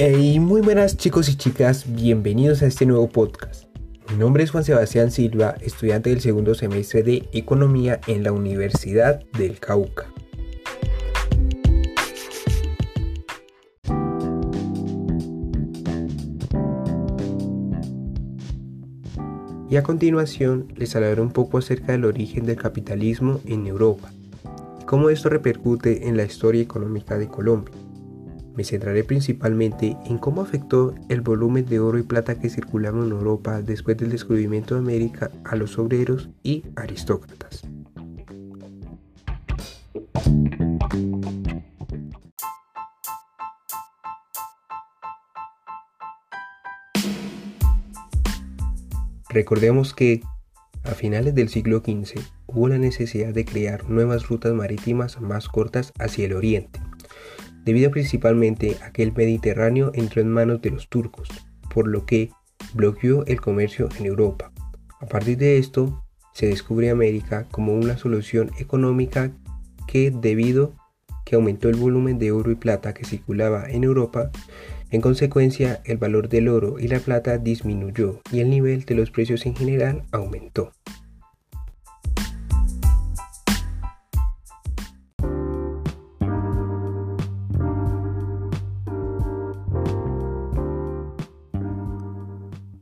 Hey, muy buenas chicos y chicas, bienvenidos a este nuevo podcast. Mi nombre es Juan Sebastián Silva, estudiante del segundo semestre de Economía en la Universidad del Cauca. Y a continuación les hablaré un poco acerca del origen del capitalismo en Europa y cómo esto repercute en la historia económica de Colombia. Me centraré principalmente en cómo afectó el volumen de oro y plata que circulaban en Europa después del descubrimiento de América a los obreros y aristócratas. Recordemos que a finales del siglo XV hubo la necesidad de crear nuevas rutas marítimas más cortas hacia el oriente debido principalmente a que el Mediterráneo entró en manos de los turcos, por lo que bloqueó el comercio en Europa. A partir de esto, se descubre América como una solución económica que debido que aumentó el volumen de oro y plata que circulaba en Europa, en consecuencia el valor del oro y la plata disminuyó y el nivel de los precios en general aumentó.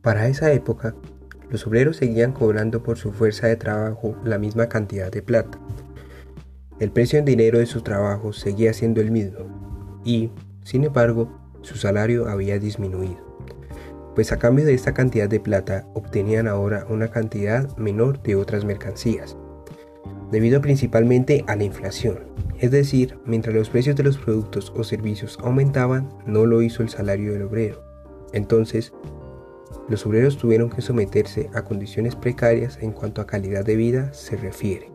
Para esa época, los obreros seguían cobrando por su fuerza de trabajo la misma cantidad de plata. El precio en dinero de su trabajo seguía siendo el mismo y, sin embargo, su salario había disminuido, pues a cambio de esta cantidad de plata obtenían ahora una cantidad menor de otras mercancías, debido principalmente a la inflación. Es decir, mientras los precios de los productos o servicios aumentaban, no lo hizo el salario del obrero. Entonces, los obreros tuvieron que someterse a condiciones precarias en cuanto a calidad de vida se refiere.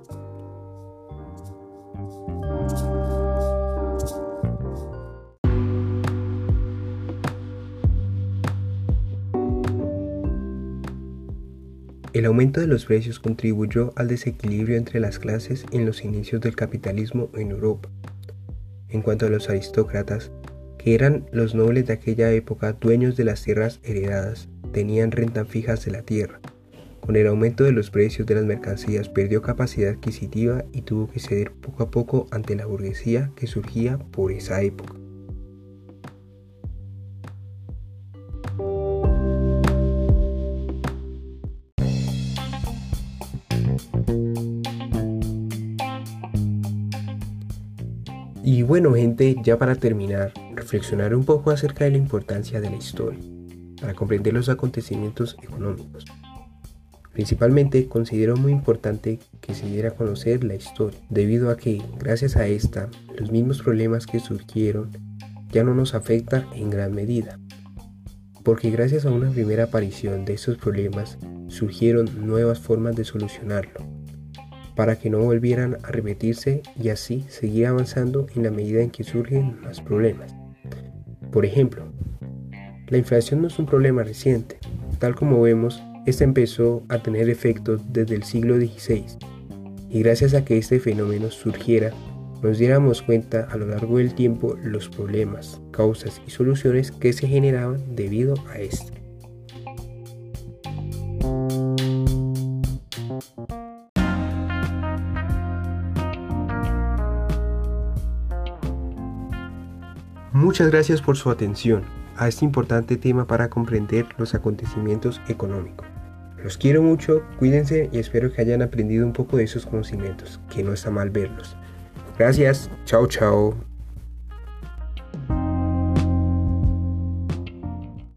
El aumento de los precios contribuyó al desequilibrio entre las clases en los inicios del capitalismo en Europa. En cuanto a los aristócratas, que eran los nobles de aquella época dueños de las tierras heredadas, tenían rentas fijas de la tierra. Con el aumento de los precios de las mercancías perdió capacidad adquisitiva y tuvo que ceder poco a poco ante la burguesía que surgía por esa época. Y bueno gente, ya para terminar, reflexionar un poco acerca de la importancia de la historia para comprender los acontecimientos económicos. Principalmente considero muy importante que se diera a conocer la historia, debido a que, gracias a esta, los mismos problemas que surgieron ya no nos afectan en gran medida. Porque gracias a una primera aparición de estos problemas surgieron nuevas formas de solucionarlo, para que no volvieran a repetirse y así seguir avanzando en la medida en que surgen más problemas. Por ejemplo, la inflación no es un problema reciente. Tal como vemos, esta empezó a tener efectos desde el siglo XVI. Y gracias a que este fenómeno surgiera, nos diéramos cuenta a lo largo del tiempo los problemas, causas y soluciones que se generaban debido a este. Muchas gracias por su atención a este importante tema para comprender los acontecimientos económicos. Los quiero mucho, cuídense y espero que hayan aprendido un poco de esos conocimientos, que no está mal verlos. Gracias, chao chao.